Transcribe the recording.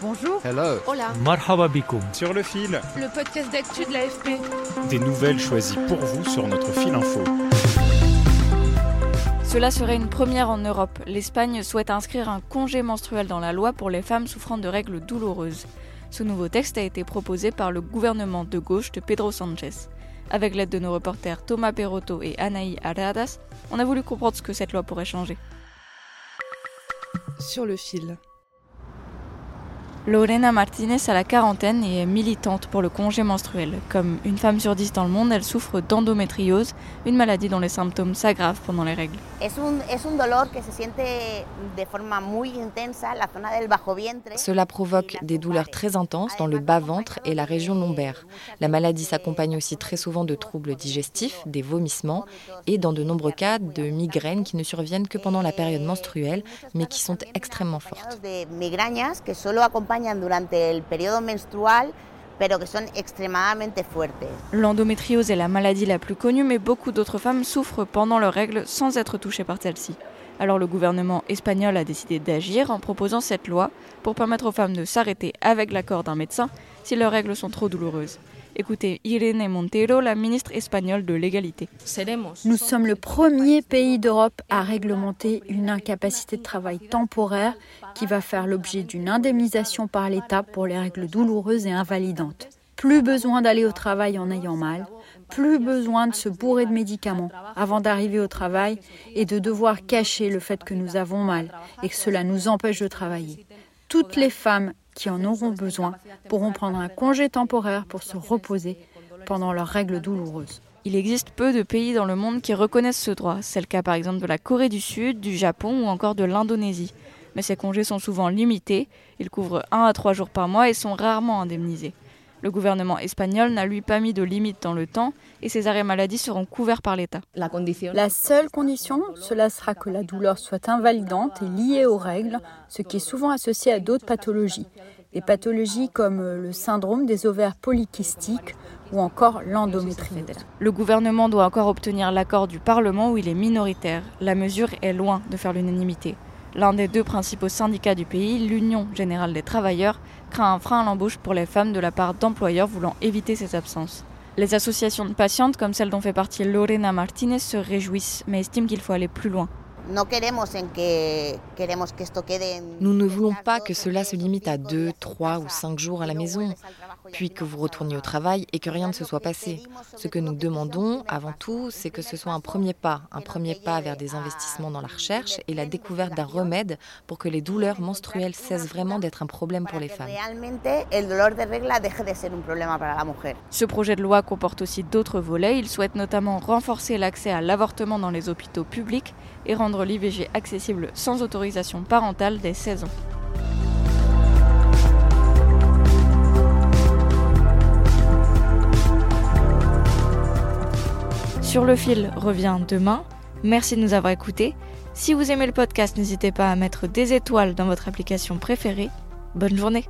Bonjour. Hello. Hola. Marhaba Sur le fil. Le podcast d'actu de l'AFP. Des nouvelles choisies pour vous sur notre fil info. Cela serait une première en Europe. L'Espagne souhaite inscrire un congé menstruel dans la loi pour les femmes souffrant de règles douloureuses. Ce nouveau texte a été proposé par le gouvernement de gauche de Pedro Sánchez. Avec l'aide de nos reporters Thomas Perotto et Anaï Aradas, on a voulu comprendre ce que cette loi pourrait changer. Sur le fil. Lorena Martinez a la quarantaine et est militante pour le congé menstruel. Comme une femme sur dix dans le monde, elle souffre d'endométriose, une maladie dont les symptômes s'aggravent pendant les règles. Cela provoque des douleurs très intenses dans le bas-ventre et la région lombaire. La maladie s'accompagne aussi très souvent de troubles digestifs, des vomissements et dans de nombreux cas de migraines qui ne surviennent que pendant la période menstruelle mais qui sont extrêmement fortes L'endométriose est la maladie la plus connue, mais beaucoup d'autres femmes souffrent pendant leurs règles sans être touchées par celle-ci. Alors le gouvernement espagnol a décidé d'agir en proposant cette loi pour permettre aux femmes de s'arrêter avec l'accord d'un médecin si leurs règles sont trop douloureuses. Écoutez Irene Montero, la ministre espagnole de l'égalité. Nous sommes le premier pays d'Europe à réglementer une incapacité de travail temporaire qui va faire l'objet d'une indemnisation par l'État pour les règles douloureuses et invalidantes. Plus besoin d'aller au travail en ayant mal, plus besoin de se bourrer de médicaments avant d'arriver au travail et de devoir cacher le fait que nous avons mal et que cela nous empêche de travailler. Toutes les femmes qui en auront besoin pourront prendre un congé temporaire pour se reposer pendant leurs règles douloureuses. Il existe peu de pays dans le monde qui reconnaissent ce droit. C'est le cas par exemple de la Corée du Sud, du Japon ou encore de l'Indonésie. Mais ces congés sont souvent limités, ils couvrent 1 à 3 jours par mois et sont rarement indemnisés. Le gouvernement espagnol n'a lui pas mis de limite dans le temps et ces arrêts maladie seront couverts par l'État. La seule condition, cela sera que la douleur soit invalidante et liée aux règles, ce qui est souvent associé à d'autres pathologies. Des pathologies comme le syndrome des ovaires polykystiques ou encore l'endométriose. Le gouvernement doit encore obtenir l'accord du Parlement où il est minoritaire. La mesure est loin de faire l'unanimité. L'un des deux principaux syndicats du pays, l'Union générale des travailleurs, craint un frein à l'embauche pour les femmes de la part d'employeurs voulant éviter ces absences. Les associations de patientes, comme celle dont fait partie Lorena Martinez, se réjouissent, mais estiment qu'il faut aller plus loin. Nous ne voulons pas que cela se limite à deux, trois ou cinq jours à la maison, puis que vous retourniez au travail et que rien ne se soit passé. Ce que nous demandons avant tout, c'est que ce soit un premier pas, un premier pas vers des investissements dans la recherche et la découverte d'un remède pour que les douleurs menstruelles cessent vraiment d'être un problème pour les femmes. Ce projet de loi comporte aussi d'autres volets. Il souhaite notamment renforcer l'accès à l'avortement dans les hôpitaux publics et rendre l'IVG accessible sans autorisation parentale dès 16 ans. Sur le fil revient demain. Merci de nous avoir écoutés. Si vous aimez le podcast, n'hésitez pas à mettre des étoiles dans votre application préférée. Bonne journée